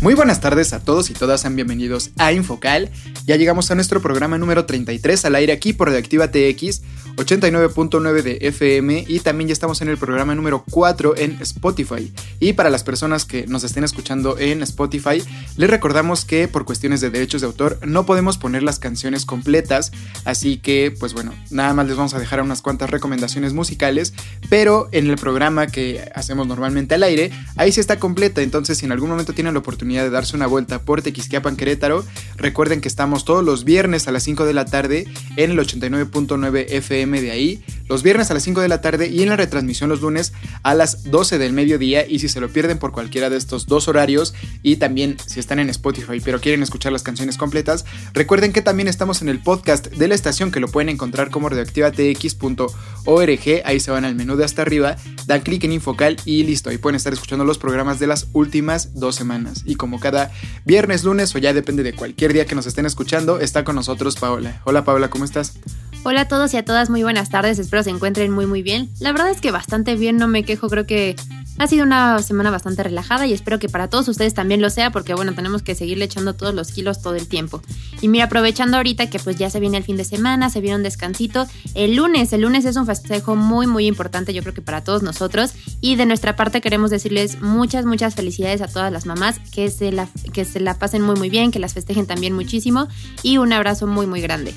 Muy buenas tardes a todos y todas, sean bienvenidos a Infocal. Ya llegamos a nuestro programa número 33 al aire aquí por Reactiva TX 89.9 de FM y también ya estamos en el programa número 4 en Spotify. Y para las personas que nos estén escuchando en Spotify, les recordamos que por cuestiones de derechos de autor no podemos poner las canciones completas, así que pues bueno, nada más les vamos a dejar unas cuantas recomendaciones musicales, pero en el programa que hacemos normalmente al aire, ahí sí está completa, entonces si en algún momento tienen la oportunidad de darse una vuelta por Tequisquiapan Querétaro, recuerden que estamos todos los viernes a las 5 de la tarde en el 89.9 FM de ahí, los viernes a las 5 de la tarde y en la retransmisión los lunes a las 12 del mediodía. Y si se lo pierden por cualquiera de estos dos horarios y también si están en Spotify pero quieren escuchar las canciones completas, recuerden que también estamos en el podcast de la estación que lo pueden encontrar como radioactivatx.org. Ahí se van al menú de hasta arriba, dan clic en Infocal y listo. Ahí pueden estar escuchando los programas de las últimas dos semanas. Como cada viernes, lunes o ya depende de cualquier día que nos estén escuchando, está con nosotros Paola. Hola Paola, ¿cómo estás? Hola a todos y a todas, muy buenas tardes, espero se encuentren muy muy bien. La verdad es que bastante bien, no me quejo, creo que ha sido una semana bastante relajada y espero que para todos ustedes también lo sea porque bueno, tenemos que seguirle echando todos los kilos todo el tiempo. Y mira, aprovechando ahorita que pues ya se viene el fin de semana, se viene un descansito, el lunes, el lunes es un festejo muy muy importante yo creo que para todos nosotros y de nuestra parte queremos decirles muchas muchas felicidades a todas las mamás, que se la, que se la pasen muy muy bien, que las festejen también muchísimo y un abrazo muy muy grande.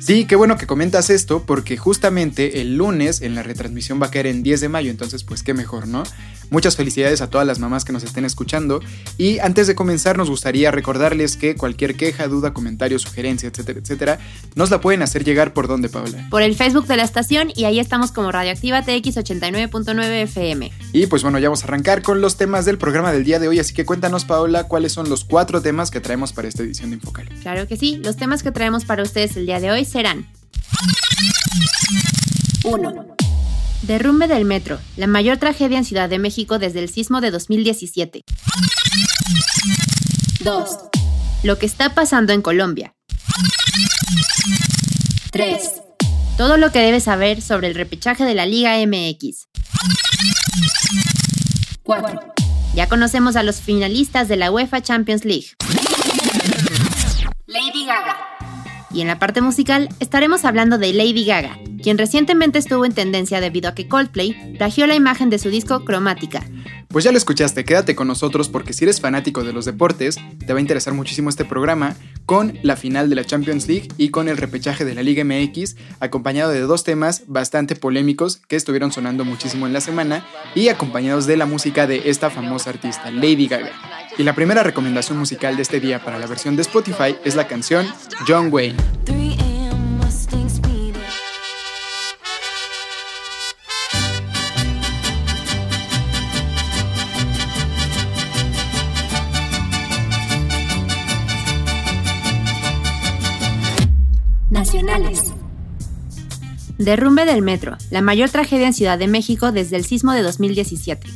Sí, qué bueno que comentas esto, porque justamente el lunes en la retransmisión va a caer en 10 de mayo, entonces pues qué mejor, ¿no? Muchas felicidades a todas las mamás que nos estén escuchando. Y antes de comenzar, nos gustaría recordarles que cualquier queja, duda, comentario, sugerencia, etcétera, etcétera, nos la pueden hacer llegar por dónde, Paula. Por el Facebook de la estación y ahí estamos como Radioactiva TX 89.9 FM. Y pues bueno, ya vamos a arrancar con los temas del programa del día de hoy, así que cuéntanos, Paola, cuáles son los cuatro temas que traemos para esta edición de Infocal. Claro que sí, los temas que traemos para ustedes el día de hoy serán 1. Derrumbe del metro, la mayor tragedia en Ciudad de México desde el sismo de 2017. 2. Lo que está pasando en Colombia. 3. Todo lo que debes saber sobre el repechaje de la Liga MX. 4. Ya conocemos a los finalistas de la UEFA Champions League. Lady Gaga. Y en la parte musical estaremos hablando de Lady Gaga, quien recientemente estuvo en tendencia debido a que Coldplay plagió la imagen de su disco Cromática. Pues ya lo escuchaste, quédate con nosotros porque si eres fanático de los deportes, te va a interesar muchísimo este programa con la final de la Champions League y con el repechaje de la Liga MX, acompañado de dos temas bastante polémicos que estuvieron sonando muchísimo en la semana y acompañados de la música de esta famosa artista, Lady Gaga. Y la primera recomendación musical de este día para la versión de Spotify es la canción John Wayne. Derrumbe del metro, la mayor tragedia en Ciudad de México desde el sismo de 2017.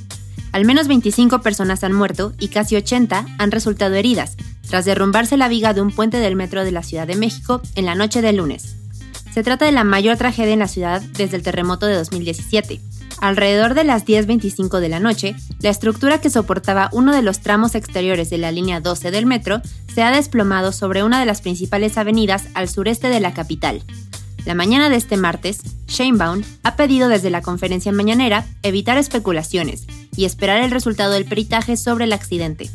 Al menos 25 personas han muerto y casi 80 han resultado heridas tras derrumbarse la viga de un puente del metro de la Ciudad de México en la noche del lunes. Se trata de la mayor tragedia en la ciudad desde el terremoto de 2017. Alrededor de las 10.25 de la noche, la estructura que soportaba uno de los tramos exteriores de la línea 12 del metro se ha desplomado sobre una de las principales avenidas al sureste de la capital. La mañana de este martes, Sheinbaum ha pedido desde la conferencia mañanera evitar especulaciones y esperar el resultado del peritaje sobre el accidente.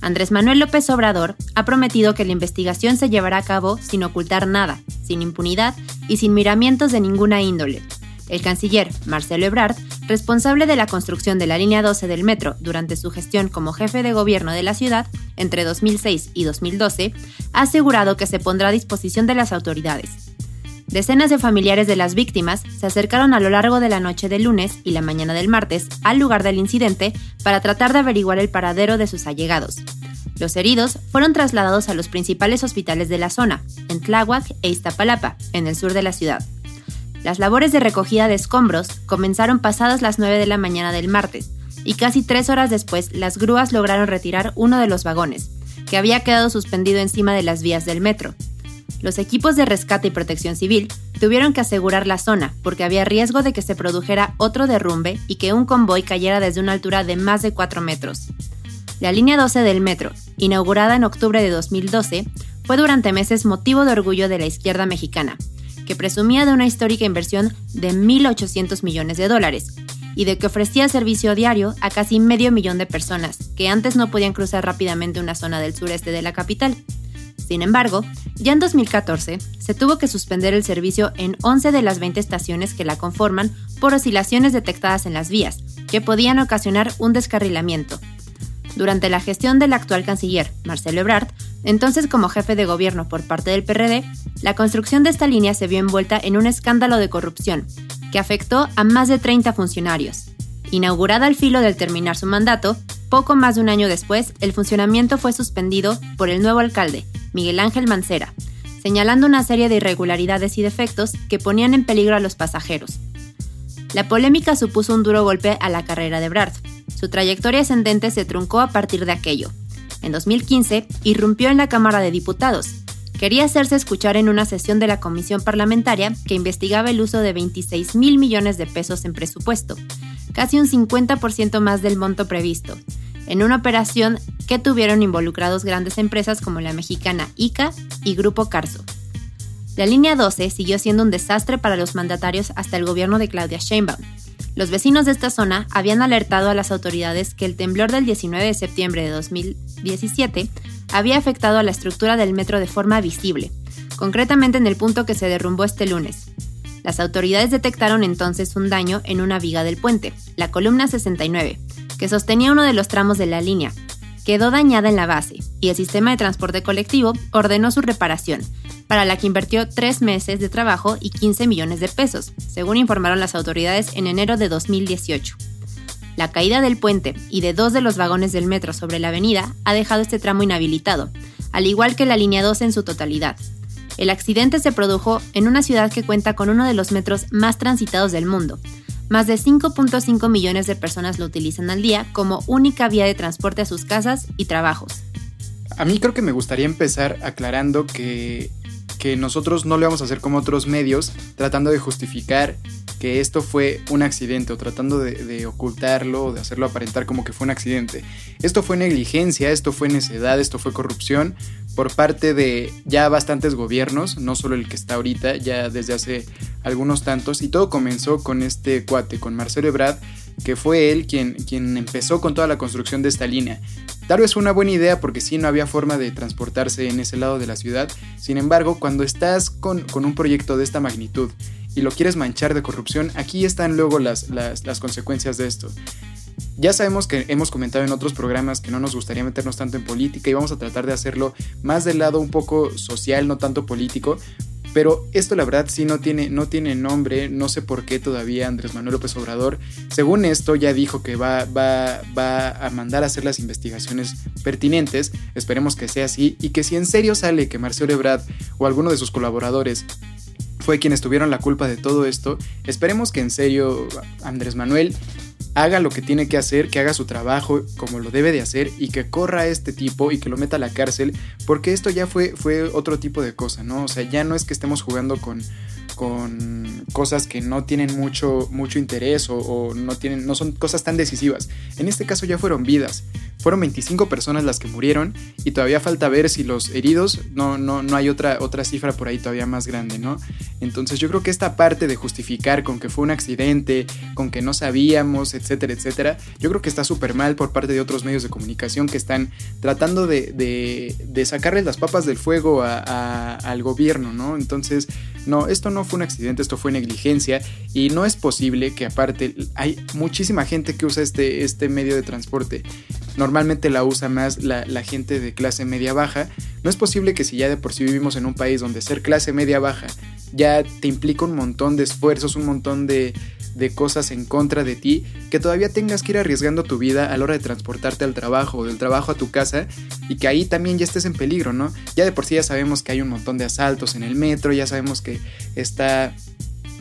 Andrés Manuel López Obrador ha prometido que la investigación se llevará a cabo sin ocultar nada, sin impunidad y sin miramientos de ninguna índole, el canciller Marcelo Ebrard, responsable de la construcción de la línea 12 del metro durante su gestión como jefe de gobierno de la ciudad entre 2006 y 2012, ha asegurado que se pondrá a disposición de las autoridades. Decenas de familiares de las víctimas se acercaron a lo largo de la noche del lunes y la mañana del martes al lugar del incidente para tratar de averiguar el paradero de sus allegados. Los heridos fueron trasladados a los principales hospitales de la zona, en Tláhuac e Iztapalapa, en el sur de la ciudad. Las labores de recogida de escombros comenzaron pasadas las 9 de la mañana del martes, y casi tres horas después las grúas lograron retirar uno de los vagones, que había quedado suspendido encima de las vías del metro. Los equipos de rescate y protección civil tuvieron que asegurar la zona porque había riesgo de que se produjera otro derrumbe y que un convoy cayera desde una altura de más de 4 metros. La línea 12 del metro, inaugurada en octubre de 2012, fue durante meses motivo de orgullo de la izquierda mexicana, presumía de una histórica inversión de 1.800 millones de dólares y de que ofrecía servicio diario a casi medio millón de personas que antes no podían cruzar rápidamente una zona del sureste de la capital. Sin embargo, ya en 2014 se tuvo que suspender el servicio en 11 de las 20 estaciones que la conforman por oscilaciones detectadas en las vías, que podían ocasionar un descarrilamiento. Durante la gestión del actual canciller, Marcelo Ebrard, entonces como jefe de gobierno por parte del PRD, la construcción de esta línea se vio envuelta en un escándalo de corrupción que afectó a más de 30 funcionarios. Inaugurada al filo del terminar su mandato, poco más de un año después, el funcionamiento fue suspendido por el nuevo alcalde, Miguel Ángel Mancera, señalando una serie de irregularidades y defectos que ponían en peligro a los pasajeros. La polémica supuso un duro golpe a la carrera de Brad. Su trayectoria ascendente se truncó a partir de aquello, en 2015, irrumpió en la Cámara de Diputados. Quería hacerse escuchar en una sesión de la comisión parlamentaria que investigaba el uso de 26 mil millones de pesos en presupuesto, casi un 50% más del monto previsto, en una operación que tuvieron involucrados grandes empresas como la mexicana ICA y Grupo Carso. La línea 12 siguió siendo un desastre para los mandatarios hasta el gobierno de Claudia Sheinbaum, los vecinos de esta zona habían alertado a las autoridades que el temblor del 19 de septiembre de 2017 había afectado a la estructura del metro de forma visible, concretamente en el punto que se derrumbó este lunes. Las autoridades detectaron entonces un daño en una viga del puente, la columna 69, que sostenía uno de los tramos de la línea. Quedó dañada en la base y el sistema de transporte colectivo ordenó su reparación, para la que invirtió tres meses de trabajo y 15 millones de pesos, según informaron las autoridades en enero de 2018. La caída del puente y de dos de los vagones del metro sobre la avenida ha dejado este tramo inhabilitado, al igual que la línea 12 en su totalidad. El accidente se produjo en una ciudad que cuenta con uno de los metros más transitados del mundo. Más de 5.5 millones de personas lo utilizan al día como única vía de transporte a sus casas y trabajos. A mí creo que me gustaría empezar aclarando que que nosotros no le vamos a hacer como otros medios, tratando de justificar que esto fue un accidente o tratando de, ocultarlo o de hacerlo aparentar como que fue un accidente. Esto fue negligencia, esto fue necedad, esto fue corrupción por parte de ya bastantes gobiernos, no solo el que está ahorita, ya desde hace algunos tantos, y todo comenzó con este cuate, con Marcelo Ebrard, que fue él quien, quien empezó con toda la construcción de esta línea. Tal vez fue una buena idea porque sí no había forma de transportarse en ese lado de la ciudad. Sin embargo, cuando estás con, un proyecto de esta magnitud y lo quieres manchar de corrupción, aquí están luego las, las, consecuencias de esto. Ya sabemos que hemos comentado en otros programas que no nos gustaría meternos tanto en política y vamos a tratar de hacerlo más del lado un poco social, no tanto político, pero esto la verdad sí no tiene, no tiene nombre, no sé por qué todavía Andrés Manuel López Obrador, según esto ya dijo que va, va, va a mandar a hacer las investigaciones pertinentes, esperemos que sea así, y que si en serio sale que Marcelo Ebrard o alguno de sus colaboradores fue quienes tuvieron la culpa de todo esto, esperemos que en serio Andrés Manuel haga lo que tiene que hacer, que haga su trabajo como lo debe de hacer y que corra a este tipo y que lo meta a la cárcel, porque esto ya fue, fue otro tipo de cosa, ¿no? O sea, ya no es que estemos jugando con, con cosas que no tienen mucho, mucho interés o, no, tienen, no son cosas tan decisivas. En este caso ya fueron vidas. Fueron 25 personas las que murieron y todavía falta ver si los heridos, no, no, no hay otra, otra cifra por ahí todavía más grande, ¿no? Entonces yo creo que esta parte de justificar con que fue un accidente, con que no sabíamos, etcétera, etcétera, yo creo que está súper mal por parte de otros medios de comunicación que están tratando de, de, sacarle las papas del fuego al gobierno, ¿no? Entonces, no, esto no fue un accidente, esto fue negligencia y no es posible que aparte hay muchísima gente que usa este, este medio de transporte. La usa más la, la gente de clase media baja. No es posible que si ya de por sí vivimos en un país donde ser clase media baja ya te implica un montón de esfuerzos, un montón de, de cosas en contra de ti, que todavía tengas que ir arriesgando tu vida a la hora de transportarte al trabajo o del trabajo a tu casa y que ahí también ya estés en peligro, ¿no? Ya de por sí ya sabemos que hay un montón de asaltos en el metro, ya sabemos que está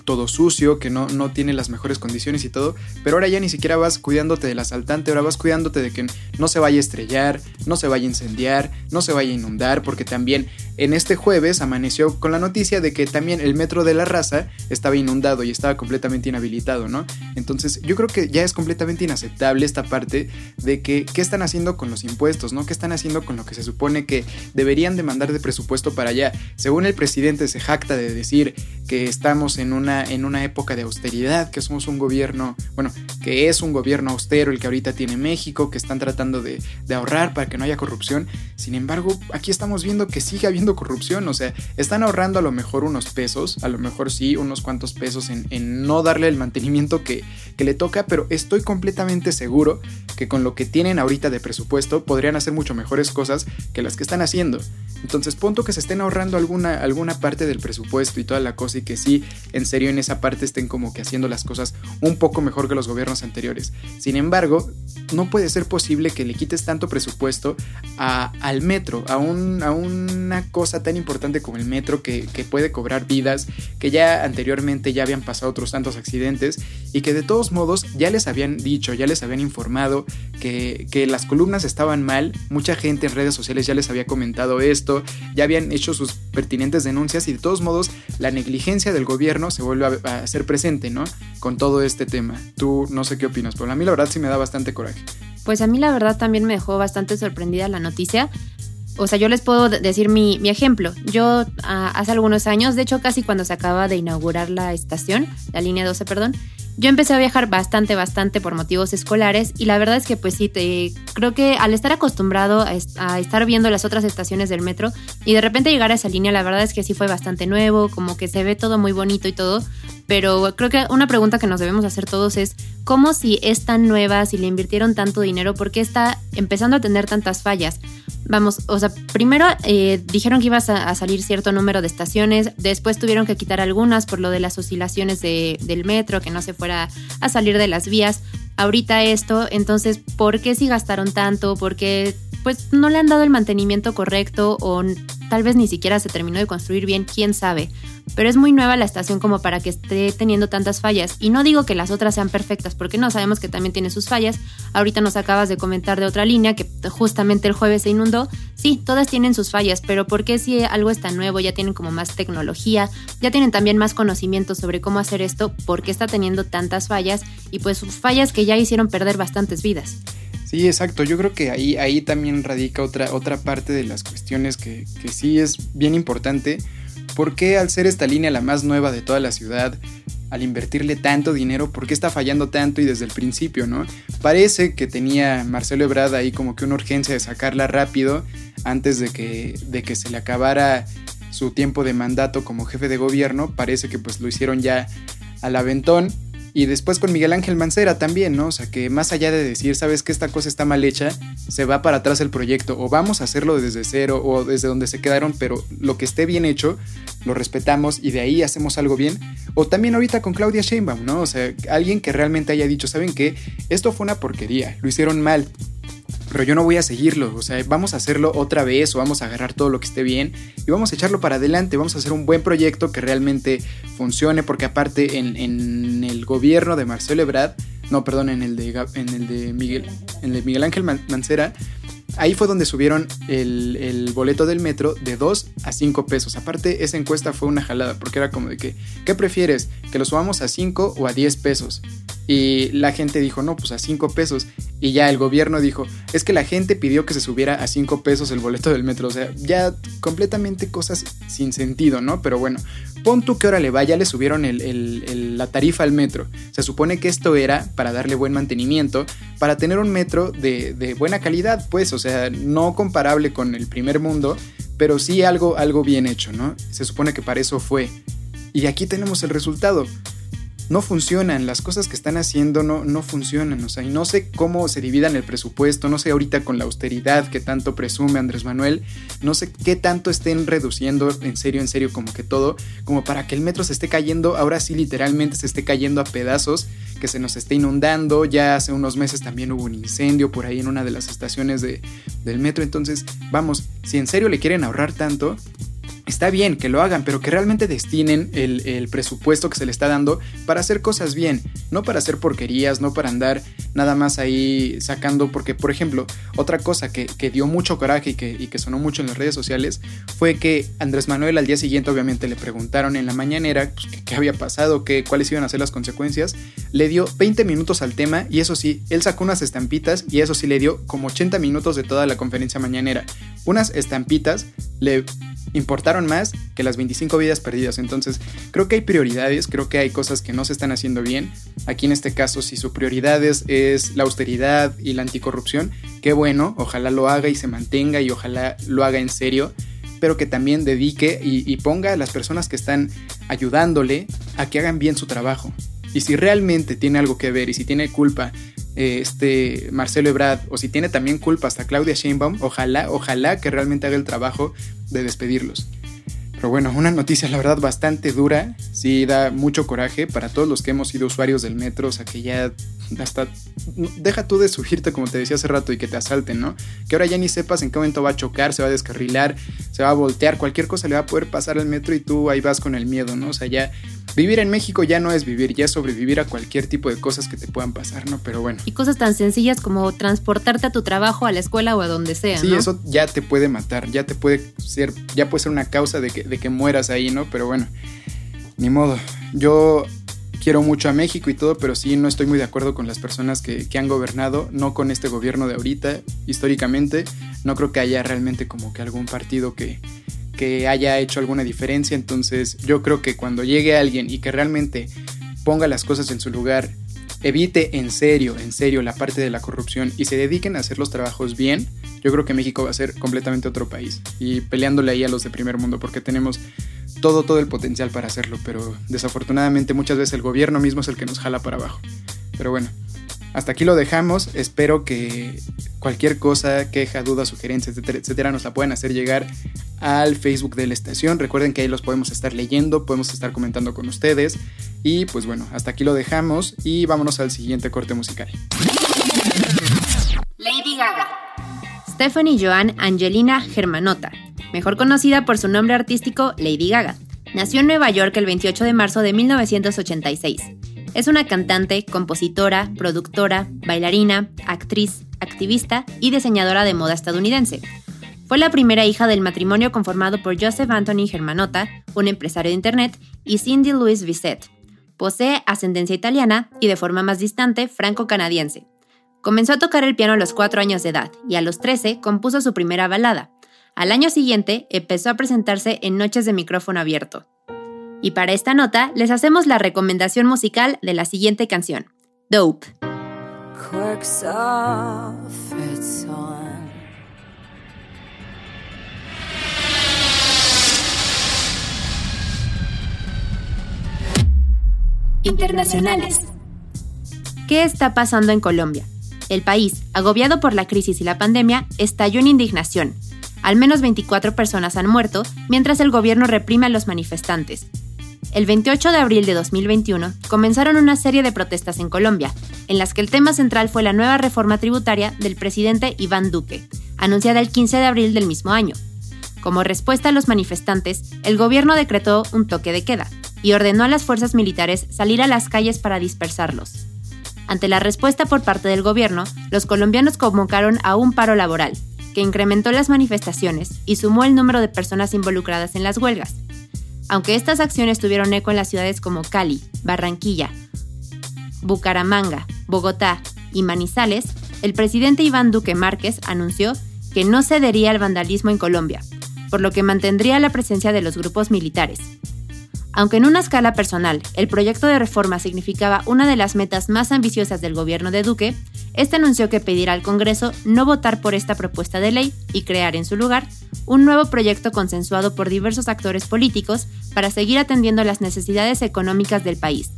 todo sucio, que no, no tiene las mejores condiciones y todo, pero ahora ya ni siquiera vas cuidándote del asaltante, ahora vas cuidándote de que no se vaya a estrellar, no se vaya a incendiar, no se vaya a inundar, porque también en este jueves amaneció con la noticia de que también el metro de la raza estaba inundado y estaba completamente inhabilitado, ¿no? Entonces yo creo que ya es completamente inaceptable esta parte de que qué están haciendo con los impuestos, ¿no? ¿Qué están haciendo con lo que se supone que deberían demandar de presupuesto para allá? Según el presidente se jacta de decir que estamos en una, en una época de austeridad, que somos un gobierno, bueno, que es un gobierno austero el que ahorita tiene México, que están tratando de, ahorrar para que no haya corrupción. Sin embargo, aquí estamos viendo que sigue habiendo corrupción, o sea, están ahorrando a lo mejor unos pesos, a lo mejor sí, unos cuantos pesos en, en no darle el mantenimiento que, que le toca, pero estoy completamente seguro que con lo que tienen ahorita de presupuesto podrían hacer mucho mejores cosas que las que están haciendo. Entonces, punto que se estén ahorrando alguna, alguna parte del presupuesto y toda la cosa y que sí, en serio, en esa parte estén como que haciendo las cosas un poco mejor que los gobiernos anteriores. Sin embargo, no puede ser posible que le quites tanto presupuesto a, al metro, a, un, a una cosa tan importante como el metro que, que puede cobrar vidas, que ya anteriormente ya habían pasado otros tantos accidentes y que de todos modos ya les habían dicho, ya les habían informado que, que las columnas estaban mal, mucha gente en redes sociales ya les había comentado esto, ya habían hecho sus pertinentes denuncias y de todos modos la negligencia del gobierno se vuelve a, hacer presente, ¿no? Con todo este tema. Tú no sé qué opinas, pero a mí la verdad sí me da bastante coraje. Pues a mí la verdad también me dejó bastante sorprendida la noticia. O sea, yo les puedo decir mi, ejemplo. Yo ah, hace algunos años, de hecho casi cuando se acaba de inaugurar la estación, la línea 12, perdón, yo empecé a viajar bastante, bastante por motivos escolares y la verdad es que pues sí, te, creo que al estar acostumbrado a, estar viendo las otras estaciones del metro y de repente llegar a esa línea, la verdad es que sí fue bastante nuevo, como que se ve todo muy bonito y todo, pero creo que una pregunta que nos debemos hacer todos es, ¿cómo si es tan nueva, si le invirtieron tanto dinero, por qué está empezando a tener tantas fallas? Vamos, o sea, primero eh, dijeron que iba a, salir cierto número de estaciones, después tuvieron que quitar algunas por lo de las oscilaciones del metro, que no se fuera a salir de las vías. Ahorita esto, entonces, ¿por qué si gastaron tanto? ¿Por qué pues no le han dado el mantenimiento correcto o tal vez ni siquiera se terminó de construir bien, quién sabe. Pero es muy nueva la estación como para que esté teniendo tantas fallas. Y no digo que las otras sean perfectas, porque no sabemos que también tiene sus fallas. Ahorita nos acabas de comentar de otra línea que justamente el jueves se inundó. Sí, todas tienen sus fallas, pero ¿por qué si algo está nuevo, ya tienen como más tecnología, ya tienen también más conocimiento sobre cómo hacer esto? ¿Por qué está teniendo tantas fallas? Y pues fallas que ya hicieron perder bastantes vidas. Sí, exacto. Yo creo que ahí, ahí también radica otra, otra parte de las cuestiones que, que sí es bien importante. Porque al ser esta línea la más nueva de toda la ciudad, al invertirle tanto dinero, por qué está fallando tanto y desde el principio, ¿no? Parece que tenía Marcelo Ebrard ahí como que una urgencia de sacarla rápido antes de que, de que se le acabara su tiempo de mandato como jefe de gobierno. Parece que pues lo hicieron ya al aventón y después con Miguel Ángel Mancera también, ¿no? O sea, que más allá de decir, sabes que esta cosa está mal hecha, se va para atrás el proyecto, o vamos a hacerlo desde cero, o desde donde se quedaron, pero lo que esté bien hecho, lo respetamos y de ahí hacemos algo bien. O también ahorita con Claudia Sheinbaum, ¿no? O sea, alguien que realmente haya dicho, ¿saben qué? Esto fue una porquería, lo hicieron mal, pero yo no voy a seguirlo, o sea, vamos a hacerlo otra vez o vamos a agarrar todo lo que esté bien y vamos a echarlo para adelante, vamos a hacer un buen proyecto que realmente funcione, porque aparte en, el gobierno de Marcelo Ebrard, no, perdón, en el de, en el de Miguel, en el de Miguel Ángel Mancera, ahí fue donde subieron el, el, boleto del metro de 2 a 5 pesos. Aparte, esa encuesta fue una jalada, porque era como de que, ¿qué prefieres? ¿Que lo subamos a 5 o a 10 pesos? Y la gente dijo, no, pues a 5 pesos. Y ya el gobierno dijo, es que la gente pidió que se subiera a 5 pesos el boleto del metro. O sea, ya completamente cosas sin sentido, ¿no? Pero bueno, pon tú que ahora le va, ya le subieron la tarifa al metro. Se supone que esto era para darle buen mantenimiento, para tener un metro de, de buena calidad, pues, o sea, no comparable con el primer mundo, pero sí algo, algo bien hecho, ¿no? Se supone que para eso fue. Y aquí tenemos el resultado no funcionan, las cosas que están haciendo no, no funcionan, o sea, y no sé cómo se dividan el presupuesto, no sé ahorita con la austeridad que tanto presume Andrés Manuel, no sé qué tanto estén reduciendo en serio, en serio, como que todo, como para que el metro se esté cayendo, ahora sí literalmente se esté cayendo a pedazos, que se nos esté inundando, ya hace unos meses también hubo un incendio por ahí en una de las estaciones de, del metro, entonces, vamos, si en serio le quieren ahorrar tanto, está bien que lo hagan, pero que realmente destinen el, presupuesto que se le está dando para hacer cosas bien, no para hacer porquerías, no para andar nada más ahí sacando, porque por ejemplo, otra cosa que, dio mucho coraje y que, y que, sonó mucho en las redes sociales fue que Andrés Manuel al día siguiente obviamente le preguntaron en la mañanera pues, qué había pasado, qué, cuáles iban a ser las consecuencias, le dio 20 minutos al tema y eso sí, él sacó unas estampitas y eso sí le dio como 80 minutos de toda la conferencia mañanera. Unas estampitas le importaron más que las 25 vidas perdidas. Entonces, creo que hay prioridades, creo que hay cosas que no se están haciendo bien. Aquí en este caso, si su prioridad es, la austeridad y la anticorrupción, qué bueno, ojalá lo haga y se mantenga y ojalá lo haga en serio, pero que también dedique y, y ponga a las personas que están ayudándole a que hagan bien su trabajo. Y si realmente tiene algo que ver y si tiene culpa eh, este Marcelo Ebrard o si tiene también culpa hasta Claudia Sheinbaum, ojalá, ojalá que realmente haga el trabajo de despedirlos. Pero bueno, una noticia la verdad bastante dura, sí da mucho coraje para todos los que hemos sido usuarios del metro, o sea que ya hasta deja tú de subirte como te decía hace rato y que te asalten, ¿no? Que ahora ya ni sepas en qué momento va a chocar, se va a descarrilar, se va a voltear, cualquier cosa le va a poder pasar al metro y tú ahí vas con el miedo, ¿no? O sea, ya Vivir en México ya no es vivir, ya es sobrevivir a cualquier tipo de cosas que te puedan pasar, ¿no? Pero bueno. Y cosas tan sencillas como transportarte a tu trabajo, a la escuela o a donde sea. Sí, eso ya te puede matar, ya te puede ser, ya puede ser una causa de que, de que mueras ahí, ¿no? Pero bueno, ni modo. Yo quiero mucho a México y todo, pero sí no estoy muy de acuerdo con las personas que, que, han gobernado, no con este gobierno de ahorita, históricamente. No creo que haya realmente como que algún partido que, que haya hecho alguna diferencia. Entonces yo creo que cuando llegue alguien y que realmente ponga las cosas en su lugar, evite en serio, en serio la parte de la corrupción y se dediquen a hacer los trabajos bien, yo creo que México va a ser completamente otro país. Y peleándole ahí a los de primer mundo porque tenemos todo, todo el potencial para hacerlo. Pero desafortunadamente muchas veces el gobierno mismo es el que nos jala para abajo. Pero bueno, hasta aquí lo dejamos. Espero que cualquier cosa, queja, duda, sugerencia, etcétera, etcétera, nos la puedan hacer llegar al Facebook de la estación. Recuerden que ahí los podemos estar leyendo, podemos estar comentando con ustedes. Y pues bueno, hasta aquí lo dejamos y vámonos al siguiente corte musical. Lady Gaga. Stephanie Joan Angelina Germanota, mejor conocida por su nombre artístico Lady Gaga. Nació en Nueva York el 28 de marzo de 1986. Es una cantante, compositora, productora, bailarina, actriz, activista y diseñadora de moda estadounidense. Fue la primera hija del matrimonio conformado por Joseph Anthony Germanota, un empresario de Internet, y Cindy Louise Bisset. Posee ascendencia italiana y de forma más distante franco-canadiense. Comenzó a tocar el piano a los 4 años de edad y a los 13 compuso su primera balada. Al año siguiente empezó a presentarse en noches de micrófono abierto. Y para esta nota les hacemos la recomendación musical de la siguiente canción, Dope. internacionales. ¿Qué está pasando en Colombia? El país, agobiado por la crisis y la pandemia, estalló en indignación. Al menos 24 personas han muerto mientras el gobierno reprime a los manifestantes. El 28 de abril de 2021 comenzaron una serie de protestas en Colombia, en las que el tema central fue la nueva reforma tributaria del presidente Iván Duque, anunciada el 15 de abril del mismo año. Como respuesta a los manifestantes, el gobierno decretó un toque de queda, y ordenó a las fuerzas militares salir a las calles para dispersarlos. Ante la respuesta por parte del gobierno, los colombianos convocaron a un paro laboral, que incrementó las manifestaciones y sumó el número de personas involucradas en las huelgas. Aunque estas acciones tuvieron eco en las ciudades como Cali, Barranquilla, Bucaramanga, Bogotá y Manizales, el presidente Iván Duque Márquez anunció que no cedería al vandalismo en Colombia, por lo que mantendría la presencia de los grupos militares. Aunque en una escala personal el proyecto de reforma significaba una de las metas más ambiciosas del gobierno de Duque, este anunció que pedirá al Congreso no votar por esta propuesta de ley y crear en su lugar un nuevo proyecto consensuado por diversos actores políticos para seguir atendiendo las necesidades económicas del país.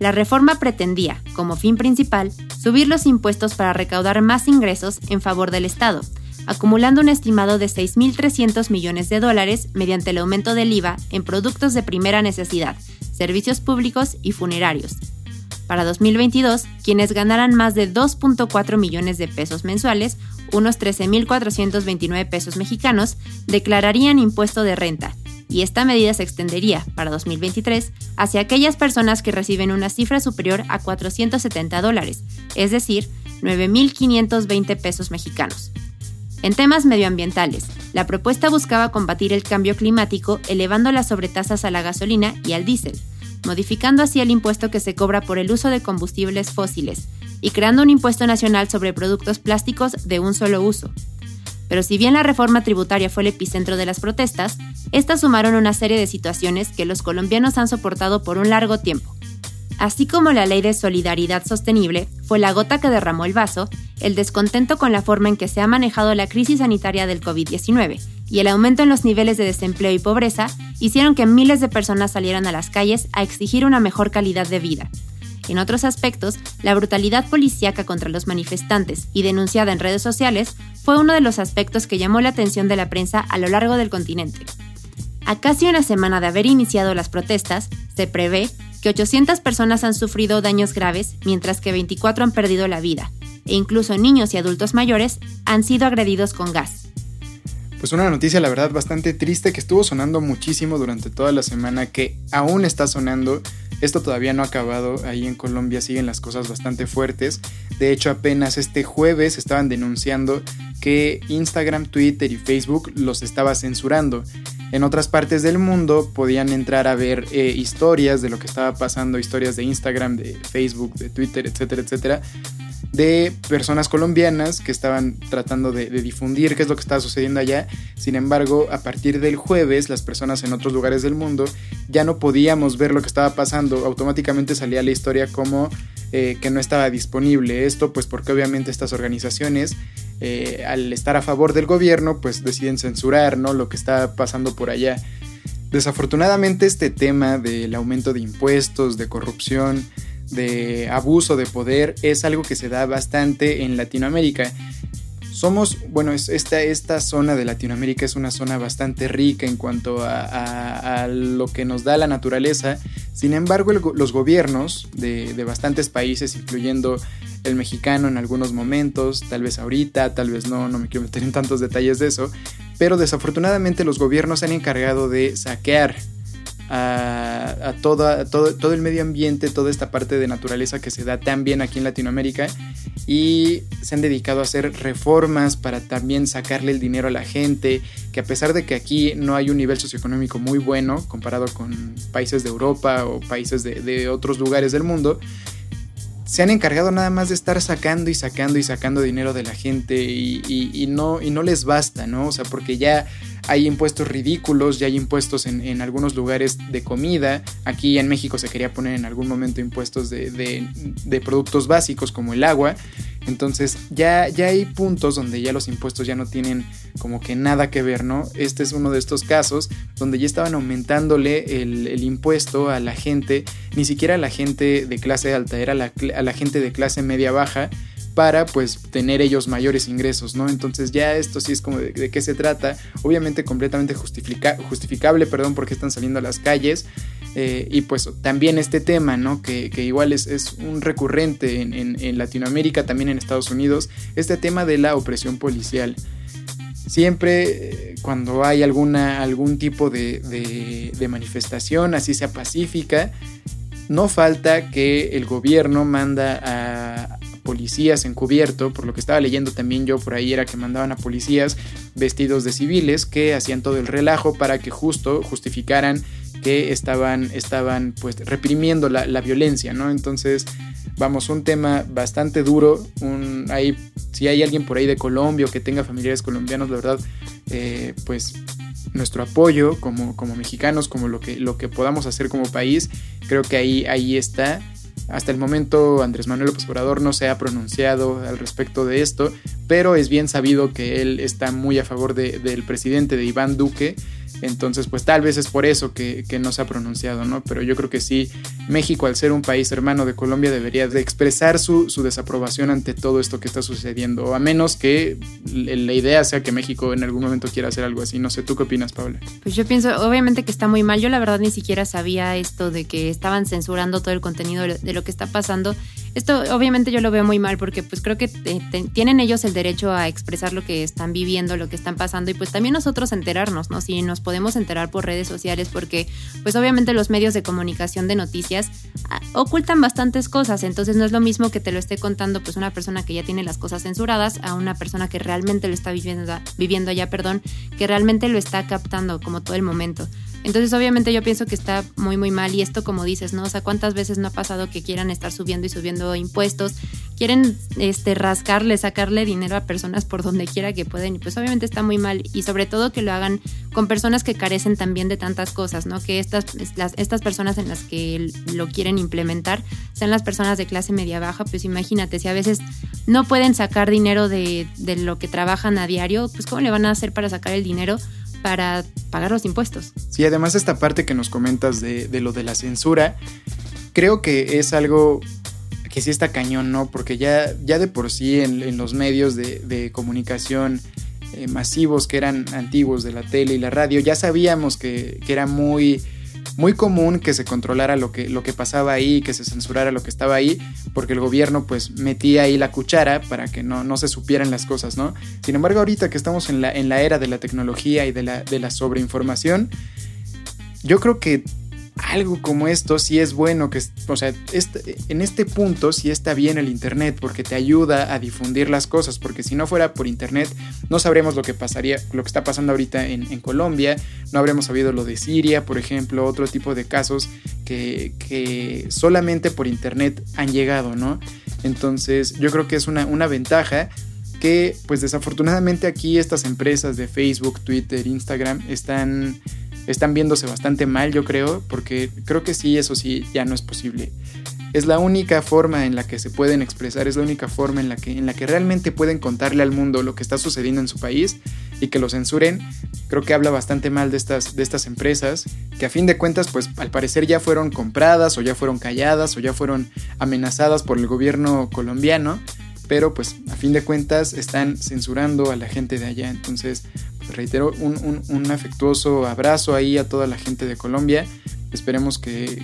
La reforma pretendía, como fin principal, subir los impuestos para recaudar más ingresos en favor del Estado, acumulando un estimado de 6.300 millones de dólares mediante el aumento del IVA en productos de primera necesidad, servicios públicos y funerarios. Para 2022, quienes ganaran más de 2.4 millones de pesos mensuales, unos 13.429 pesos mexicanos, declararían impuesto de renta, y esta medida se extendería para 2023 hacia aquellas personas que reciben una cifra superior a 470 dólares, es decir, 9.520 pesos mexicanos. En temas medioambientales, la propuesta buscaba combatir el cambio climático elevando las sobretasas a la gasolina y al diésel, modificando así el impuesto que se cobra por el uso de combustibles fósiles y creando un impuesto nacional sobre productos plásticos de un solo uso. Pero si bien la reforma tributaria fue el epicentro de las protestas, estas sumaron una serie de situaciones que los colombianos han soportado por un largo tiempo, Así como la ley de solidaridad sostenible fue la gota que derramó el vaso, el descontento con la forma en que se ha manejado la crisis sanitaria del COVID-19 y el aumento en los niveles de desempleo y pobreza hicieron que miles de personas salieran a las calles a exigir una mejor calidad de vida. En otros aspectos, la brutalidad policíaca contra los manifestantes y denunciada en redes sociales fue uno de los aspectos que llamó la atención de la prensa a lo largo del continente. A casi una semana de haber iniciado las protestas, se prevé que 800 personas han sufrido daños graves, mientras que 24 han perdido la vida, e incluso niños y adultos mayores han sido agredidos con gas. Pues una noticia, la verdad, bastante triste que estuvo sonando muchísimo durante toda la semana, que aún está sonando. Esto todavía no ha acabado. Ahí en Colombia siguen las cosas bastante fuertes. De hecho, apenas este jueves estaban denunciando que Instagram, Twitter y Facebook los estaba censurando. En otras partes del mundo podían entrar a ver eh, historias de lo que estaba pasando, historias de Instagram, de Facebook, de Twitter, etcétera, etcétera, de personas colombianas que estaban tratando de, difundir qué es lo que estaba sucediendo allá. Sin embargo, a partir del jueves, las personas en otros lugares del mundo ya no podíamos ver lo que estaba pasando. Automáticamente salía la historia como eh, que no estaba disponible. Esto pues porque obviamente estas organizaciones eh, al estar a favor del gobierno, pues deciden censurar ¿no? lo que está pasando por allá. Desafortunadamente este tema del aumento de impuestos, de corrupción, de abuso de poder es algo que se da bastante en Latinoamérica. Somos, bueno, esta, esta zona de Latinoamérica es una zona bastante rica en cuanto a, lo que nos da la naturaleza. Sin embargo, los gobiernos de, de bastantes países, incluyendo el mexicano en algunos momentos, tal vez ahorita, tal vez no, no me quiero meter en tantos detalles de eso, pero desafortunadamente los gobiernos se han encargado de saquear a, todo, todo el medio ambiente, toda esta parte de naturaleza que se da tan bien aquí en Latinoamérica y se han dedicado a hacer reformas para también sacarle el dinero a la gente, que a pesar de que aquí no hay un nivel socioeconómico muy bueno comparado con países de Europa o países de, de otros lugares del mundo, se han encargado nada más de estar sacando y sacando y sacando dinero de la gente y, no, y no les basta, ¿no? O sea, porque ya hay impuestos ridículos, ya hay impuestos en, algunos lugares de comida. Aquí en México se quería poner en algún momento impuestos de, de productos básicos como el agua. Entonces ya, ya hay puntos donde ya los impuestos ya no tienen como que nada que ver, ¿no? Este es uno de estos casos donde ya estaban aumentándole el, impuesto a la gente, ni siquiera a la gente de clase alta, era a la gente de clase media baja para pues tener ellos mayores ingresos, ¿no? Entonces ya esto sí es como de, qué se trata, obviamente completamente justificable, perdón, porque están saliendo a las calles, eh, y pues también este tema, ¿no? Que, igual es, es, un recurrente en, Latinoamérica, también en Estados Unidos, este tema de la opresión policial. Siempre eh, cuando hay alguna, algún tipo de, de manifestación, así sea pacífica, no falta que el gobierno manda a policías encubierto, por lo que estaba leyendo también yo por ahí era que mandaban a policías vestidos de civiles que hacían todo el relajo para que justo justificaran que estaban, estaban pues reprimiendo la, la violencia, ¿no? Entonces, vamos, un tema bastante duro, un, hay, si hay alguien por ahí de Colombia o que tenga familiares colombianos, la verdad, eh, pues nuestro apoyo como, como mexicanos, como lo que, lo que podamos hacer como país, creo que ahí, ahí está. Hasta el momento Andrés Manuel López Obrador no se ha pronunciado al respecto de esto, pero es bien sabido que él está muy a favor de, del presidente de Iván Duque entonces, pues tal vez es por eso que, no se ha pronunciado, ¿no? Pero yo creo que sí, México, al ser un país hermano de Colombia, debería de expresar su, desaprobación ante todo esto que está sucediendo, a menos que la idea sea que México en algún momento quiera hacer algo así. No sé, ¿tú qué opinas, Paula? Pues yo pienso, obviamente que está muy mal. Yo la verdad ni siquiera sabía esto de que estaban censurando todo el contenido de lo que está pasando. Esto obviamente yo lo veo muy mal porque pues creo que tienen ellos el derecho a expresar lo que están viviendo, lo que están pasando y pues también nosotros enterarnos, ¿no? Si nos podemos enterar por redes sociales porque pues obviamente los medios de comunicación de noticias ah, ocultan bastantes cosas, entonces no es lo mismo que te lo esté contando pues una persona que ya tiene las cosas censuradas a una persona que realmente lo está viviendo, viviendo ya, perdón, que realmente lo está captando como todo el momento. Entonces, obviamente yo pienso que está muy, muy mal y esto como dices, ¿no? O sea, ¿cuántas veces no ha pasado que quieran estar subiendo y subiendo impuestos? Quieren este, rascarle, sacarle dinero a personas por donde quiera que pueden y pues obviamente está muy mal y sobre todo que lo hagan con personas que carecen también de tantas cosas, ¿no? Que estas, las, estas personas en las que lo quieren implementar sean las personas de clase media baja, pues imagínate, si a veces no pueden sacar dinero de, de lo que trabajan a diario, pues ¿cómo le van a hacer para sacar el dinero? para pagar los impuestos. Sí, además esta parte que nos comentas de, lo de la censura, creo que es algo que sí está cañón, ¿no? Porque ya, ya de por sí en, los medios de, comunicación eh, masivos que eran antiguos de la tele y la radio, ya sabíamos que, que era muy muy común que se controlara lo que, lo que pasaba ahí, que se censurara lo que estaba ahí, porque el gobierno pues metía ahí la cuchara para que no, no se supieran las cosas, ¿no? Sin embargo, ahorita que estamos en la, en la era de la tecnología y de la, de la sobreinformación, yo creo que algo como esto sí es bueno, que, o sea, en este punto sí está bien el Internet porque te ayuda a difundir las cosas, porque si no fuera por Internet no sabremos lo que pasaría, lo que está pasando ahorita en, Colombia, no habremos sabido lo de Siria, por ejemplo, otro tipo de casos que, que solamente por Internet han llegado, ¿no? Entonces yo creo que es una, una ventaja que pues desafortunadamente aquí estas empresas de Facebook, Twitter, Instagram están están viéndose bastante mal, yo creo, porque creo que sí, eso sí, ya no es posible. Es la única forma en la que se pueden expresar, es la única forma en la que, en la que realmente pueden contarle al mundo lo que está sucediendo en su país y que lo censuren. Creo que habla bastante mal de estas, de estas empresas, que a fin de cuentas, pues al parecer ya fueron compradas o ya fueron calladas o ya fueron amenazadas por el gobierno colombiano pero pues a fin de cuentas están censurando a la gente de allá. Entonces reitero un, afectuoso abrazo ahí a toda la gente de Colombia. Esperemos que,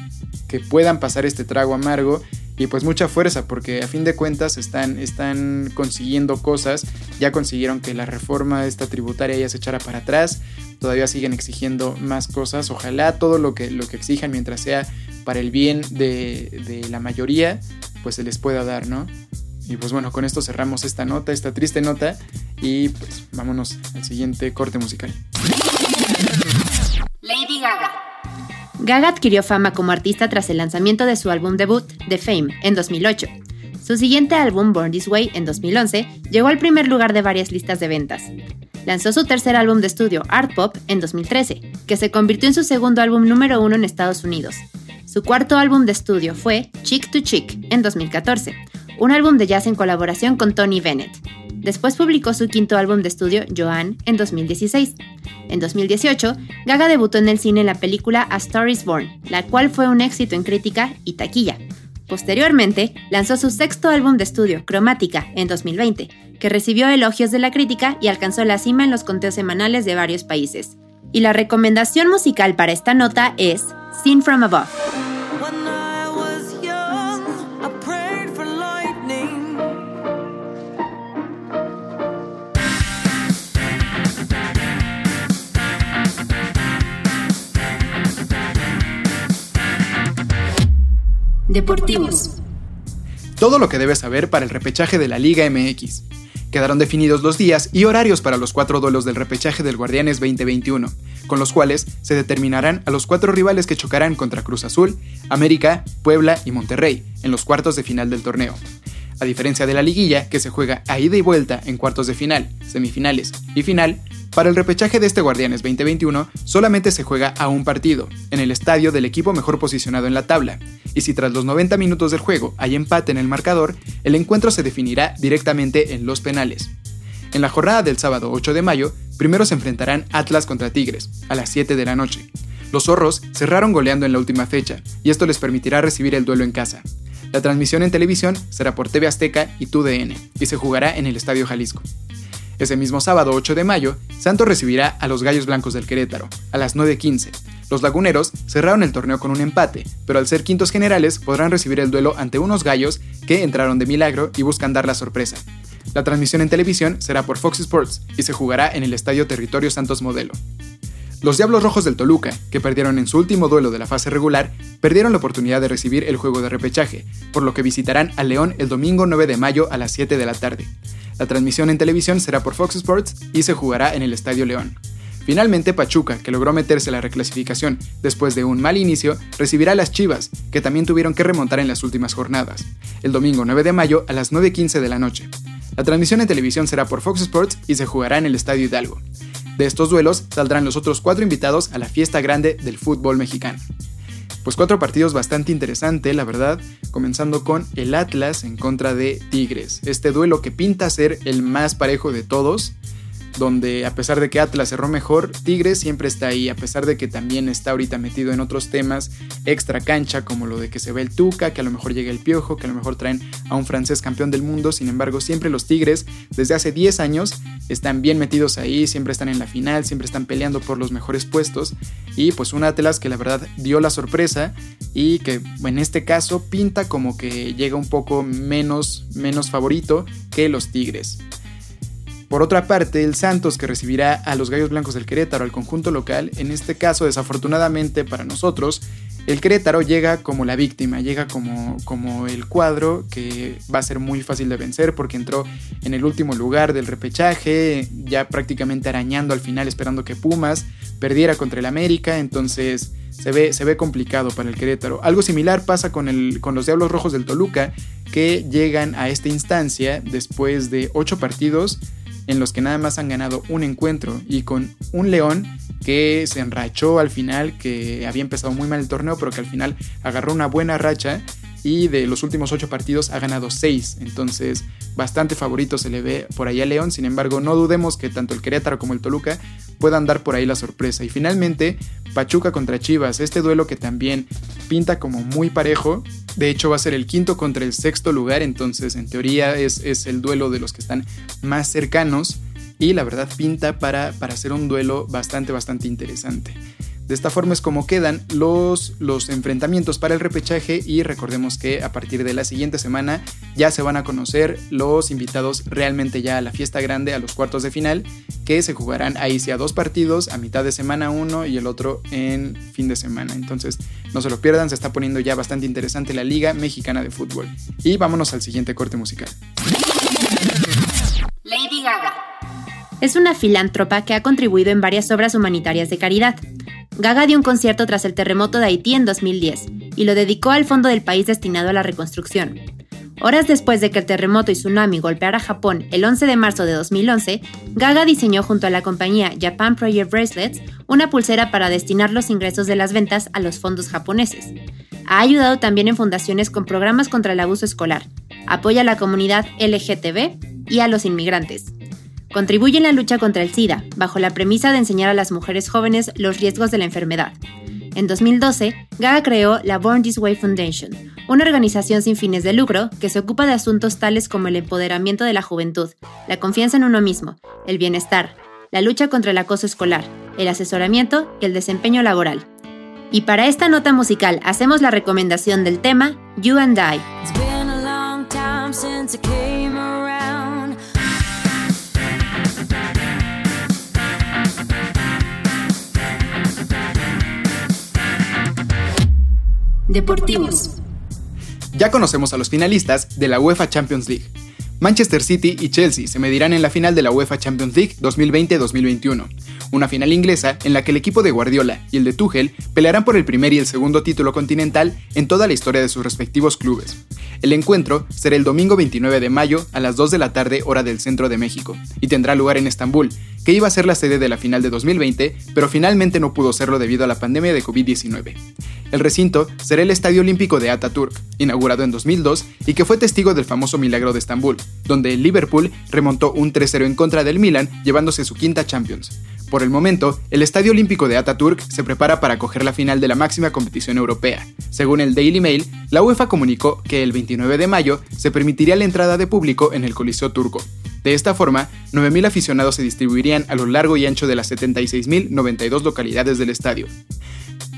puedan pasar este trago amargo y pues mucha fuerza porque a fin de cuentas están, están consiguiendo cosas. Ya consiguieron que la reforma esta tributaria ya se echara para atrás. Todavía siguen exigiendo más cosas. Ojalá todo lo que, lo que exijan mientras sea para el bien de, de la mayoría pues se les pueda dar, ¿no? Y pues bueno, con esto cerramos esta nota, esta triste nota. Y pues vámonos al siguiente corte musical. Lady Gaga. Gaga adquirió fama como artista tras el lanzamiento de su álbum debut, The Fame, en 2008. Su siguiente álbum, Born This Way, en 2011, llegó al primer lugar de varias listas de ventas. Lanzó su tercer álbum de estudio, Art Pop, en 2013, que se convirtió en su segundo álbum número uno en Estados Unidos. Su cuarto álbum de estudio fue Chick to Chick, en 2014, un álbum de jazz en colaboración con Tony Bennett. Después publicó su quinto álbum de estudio, Joanne, en 2016. En 2018, Gaga debutó en el cine en la película A Star is Born, la cual fue un éxito en crítica y taquilla. Posteriormente, lanzó su sexto álbum de estudio, Cromática, en 2020, que recibió elogios de la crítica y alcanzó la cima en los conteos semanales de varios países. Y la recomendación musical para esta nota es Seen From Above. Deportivos. todo lo que debes saber para el repechaje de la Liga MX. Quedaron definidos los días y horarios para los cuatro duelos del repechaje del Guardianes 2021, con los cuales se determinarán a los cuatro rivales que chocarán contra Cruz Azul, América, Puebla y Monterrey en los cuartos de final del torneo. A diferencia de la liguilla, que se juega a ida y vuelta en cuartos de final, semifinales y final, para el repechaje de este Guardianes 2021 solamente se juega a un partido, en el estadio del equipo mejor posicionado en la tabla, y si tras los 90 minutos del juego hay empate en el marcador, el encuentro se definirá directamente en los penales. En la jornada del sábado 8 de mayo, primero se enfrentarán Atlas contra Tigres, a las 7 de la noche. Los zorros cerraron goleando en la última fecha, y esto les permitirá recibir el duelo en casa. La transmisión en televisión será por TV Azteca y TUDN, y se jugará en el Estadio Jalisco. Ese mismo sábado 8 de mayo, Santos recibirá a los Gallos Blancos del Querétaro, a las 9.15. Los laguneros cerraron el torneo con un empate, pero al ser quintos generales podrán recibir el duelo ante unos gallos que entraron de milagro y buscan dar la sorpresa. La transmisión en televisión será por Fox Sports y se jugará en el Estadio Territorio Santos Modelo. Los Diablos Rojos del Toluca, que perdieron en su último duelo de la fase regular, perdieron la oportunidad de recibir el juego de repechaje, por lo que visitarán a León el domingo 9 de mayo a las 7 de la tarde. La transmisión en televisión será por Fox Sports y se jugará en el Estadio León. Finalmente, Pachuca, que logró meterse a la reclasificación después de un mal inicio, recibirá a las Chivas, que también tuvieron que remontar en las últimas jornadas, el domingo 9 de mayo a las 9.15 de la noche. La transmisión en televisión será por Fox Sports y se jugará en el Estadio Hidalgo. De estos duelos saldrán los otros cuatro invitados a la fiesta grande del fútbol mexicano. Pues cuatro partidos bastante interesantes, la verdad, comenzando con el Atlas en contra de Tigres. Este duelo que pinta ser el más parejo de todos, donde a pesar de que Atlas cerró mejor, Tigres siempre está ahí, a pesar de que también está ahorita metido en otros temas extra cancha, como lo de que se ve el Tuca, que a lo mejor llega el Piojo, que a lo mejor traen a un francés campeón del mundo, sin embargo siempre los Tigres, desde hace 10 años, están bien metidos ahí, siempre están en la final, siempre están peleando por los mejores puestos, y pues un Atlas que la verdad dio la sorpresa y que en este caso pinta como que llega un poco menos, menos favorito que los Tigres. Por otra parte, el Santos, que recibirá a los Gallos Blancos del Querétaro al conjunto local, en este caso, desafortunadamente para nosotros, el Querétaro llega como la víctima, llega como, como el cuadro que va a ser muy fácil de vencer porque entró en el último lugar del repechaje, ya prácticamente arañando al final esperando que Pumas perdiera contra el América, entonces se ve, se ve complicado para el Querétaro. Algo similar pasa con, el, con los Diablos Rojos del Toluca, que llegan a esta instancia después de ocho partidos en los que nada más han ganado un encuentro y con un León que se enrachó al final, que había empezado muy mal el torneo, pero que al final agarró una buena racha y de los últimos ocho partidos ha ganado seis. Entonces, bastante favorito se le ve por ahí a León. Sin embargo, no dudemos que tanto el Querétaro como el Toluca puedan dar por ahí la sorpresa. Y finalmente, Pachuca contra Chivas, este duelo que también pinta como muy parejo. De hecho, va a ser el quinto contra el sexto lugar. Entonces, en teoría, es, es el duelo de los que están más cercanos. Y la verdad pinta para, para hacer un duelo bastante, bastante interesante. De esta forma es como quedan los, los enfrentamientos para el repechaje y recordemos que a partir de la siguiente semana ya se van a conocer los invitados realmente ya a la fiesta grande, a los cuartos de final, que se jugarán ahí sí a dos partidos, a mitad de semana uno y el otro en fin de semana. Entonces no se lo pierdan, se está poniendo ya bastante interesante la Liga Mexicana de Fútbol. Y vámonos al siguiente corte musical. Lady Gaga. Es una filántropa que ha contribuido en varias obras humanitarias de caridad. Gaga dio un concierto tras el terremoto de Haití en 2010 y lo dedicó al fondo del país destinado a la reconstrucción. Horas después de que el terremoto y tsunami golpeara Japón el 11 de marzo de 2011, Gaga diseñó junto a la compañía Japan Project Bracelets una pulsera para destinar los ingresos de las ventas a los fondos japoneses. Ha ayudado también en fundaciones con programas contra el abuso escolar, apoya a la comunidad LGTB y a los inmigrantes. Contribuye en la lucha contra el SIDA, bajo la premisa de enseñar a las mujeres jóvenes los riesgos de la enfermedad. En 2012, Gaga creó la Born This Way Foundation, una organización sin fines de lucro que se ocupa de asuntos tales como el empoderamiento de la juventud, la confianza en uno mismo, el bienestar, la lucha contra el acoso escolar, el asesoramiento y el desempeño laboral. Y para esta nota musical hacemos la recomendación del tema You and I. Deportivos. Ya conocemos a los finalistas de la UEFA Champions League. Manchester City y Chelsea se medirán en la final de la UEFA Champions League 2020-2021, una final inglesa en la que el equipo de Guardiola y el de Tuchel pelearán por el primer y el segundo título continental en toda la historia de sus respectivos clubes. El encuentro será el domingo 29 de mayo a las 2 de la tarde hora del centro de México y tendrá lugar en Estambul, que iba a ser la sede de la final de 2020, pero finalmente no pudo serlo debido a la pandemia de COVID-19. El recinto será el Estadio Olímpico de Ataturk, inaugurado en 2002 y que fue testigo del famoso milagro de Estambul, donde el Liverpool remontó un 3-0 en contra del Milan, llevándose su quinta Champions. Por el momento, el Estadio Olímpico de Ataturk se prepara para acoger la final de la máxima competición europea. Según el Daily Mail, la UEFA comunicó que el 29 de mayo se permitiría la entrada de público en el Coliseo turco. De esta forma, 9.000 aficionados se distribuirían a lo largo y ancho de las 76.092 localidades del estadio.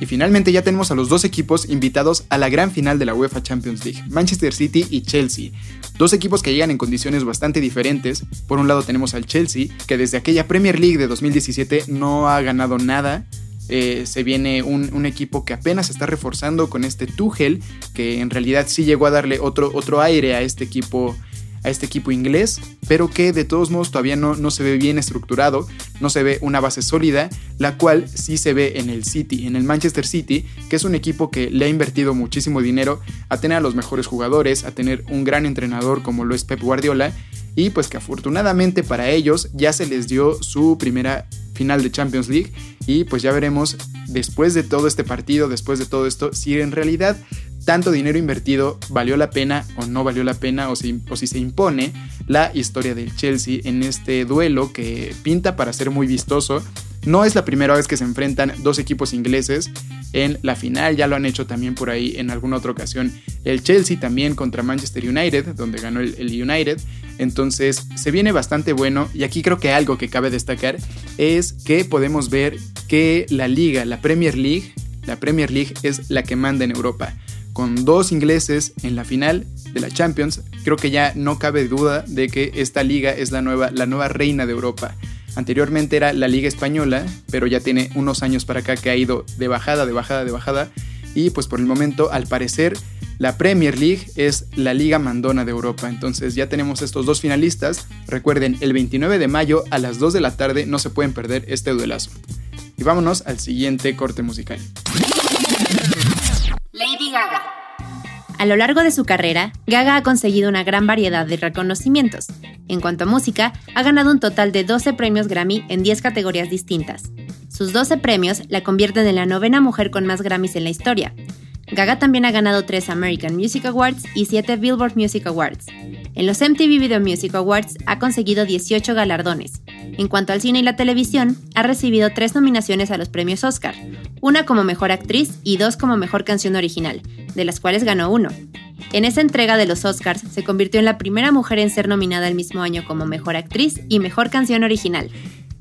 Y finalmente ya tenemos a los dos equipos invitados a la gran final de la UEFA Champions League, Manchester City y Chelsea. Dos equipos que llegan en condiciones bastante diferentes. Por un lado tenemos al Chelsea, que desde aquella Premier League de 2017 no ha ganado nada. Eh, se viene un, un, equipo que apenas está reforzando con este Tuchel, que en realidad sí llegó a darle otro, otro aire a este equipo a este equipo inglés, pero que de todos modos todavía no, no se ve bien estructurado, no se ve una base sólida, la cual sí se ve en el City, en el Manchester City, que es un equipo que le ha invertido muchísimo dinero a tener a los mejores jugadores, a tener un gran entrenador como lo es Pep Guardiola, y pues que afortunadamente para ellos ya se les dio su primera final de Champions League y pues ya veremos después de todo este partido, después de todo esto, si en realidad tanto dinero invertido valió la pena o no valió la pena o si, o si se impone la historia del Chelsea en este duelo que pinta para ser muy vistoso. No es la primera vez que se enfrentan dos equipos ingleses en la final, ya lo han hecho también por ahí en alguna otra ocasión el Chelsea también contra Manchester United, donde ganó el, el United. Entonces se viene bastante bueno y aquí creo que algo que cabe destacar es que podemos ver que la liga, la Premier League, la Premier League es la que manda en Europa con dos ingleses en la final de la Champions, creo que ya no cabe duda de que esta liga es la nueva, la nueva reina de Europa. Anteriormente era la Liga Española, pero ya tiene unos años para acá que ha ido de bajada, de bajada, de bajada. Y pues por el momento, al parecer, la Premier League es la liga mandona de Europa. Entonces ya tenemos estos dos finalistas. Recuerden, el 29 de mayo a las 2 de la tarde no se pueden perder este duelazo. Y vámonos al siguiente corte musical. Lady Gaga. A lo largo de su carrera, Gaga ha conseguido una gran variedad de reconocimientos. En cuanto a música, ha ganado un total de 12 premios Grammy en 10 categorías distintas. Sus 12 premios la convierten en la novena mujer con más Grammys en la historia. Gaga también ha ganado 3 American Music Awards y 7 Billboard Music Awards. En los MTV Video Music Awards ha conseguido 18 galardones. En cuanto al cine y la televisión, ha recibido 3 nominaciones a los premios Oscar, una como mejor actriz y dos como mejor canción original, de las cuales ganó uno. En esa entrega de los Oscars se convirtió en la primera mujer en ser nominada el mismo año como mejor actriz y mejor canción original.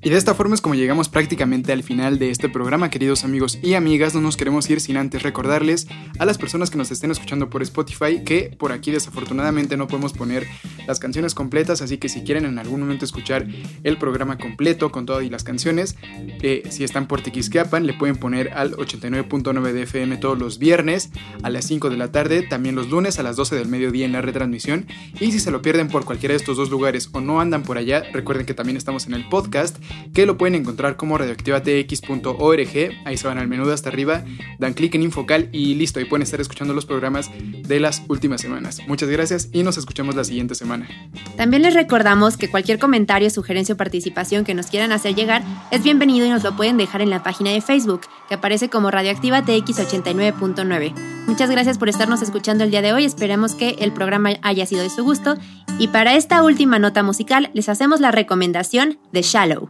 Y de esta forma es como llegamos prácticamente al final de este programa, queridos amigos y amigas. No nos queremos ir sin antes recordarles a las personas que nos estén escuchando por Spotify que por aquí desafortunadamente no podemos poner las canciones completas, así que si quieren en algún momento escuchar el programa completo con todas las canciones, eh, si están por Tequisquiapan, le pueden poner al 89.9 de FM todos los viernes a las 5 de la tarde, también los lunes a las 12 del mediodía en la retransmisión. Y si se lo pierden por cualquiera de estos dos lugares o no andan por allá, recuerden que también estamos en el podcast que lo pueden encontrar como radioactivatx.org. Ahí se van al menú de hasta arriba, dan clic en Infocal y listo, y pueden estar escuchando los programas de las últimas semanas. Muchas gracias y nos escuchamos la siguiente semana. También les recordamos que cualquier comentario, sugerencia o participación que nos quieran hacer llegar es bienvenido y nos lo pueden dejar en la página de Facebook, que aparece como Radioactiva TX89.9. Muchas gracias por estarnos escuchando el día de hoy, esperamos que el programa haya sido de su gusto. Y para esta última nota musical les hacemos la recomendación de Shallow.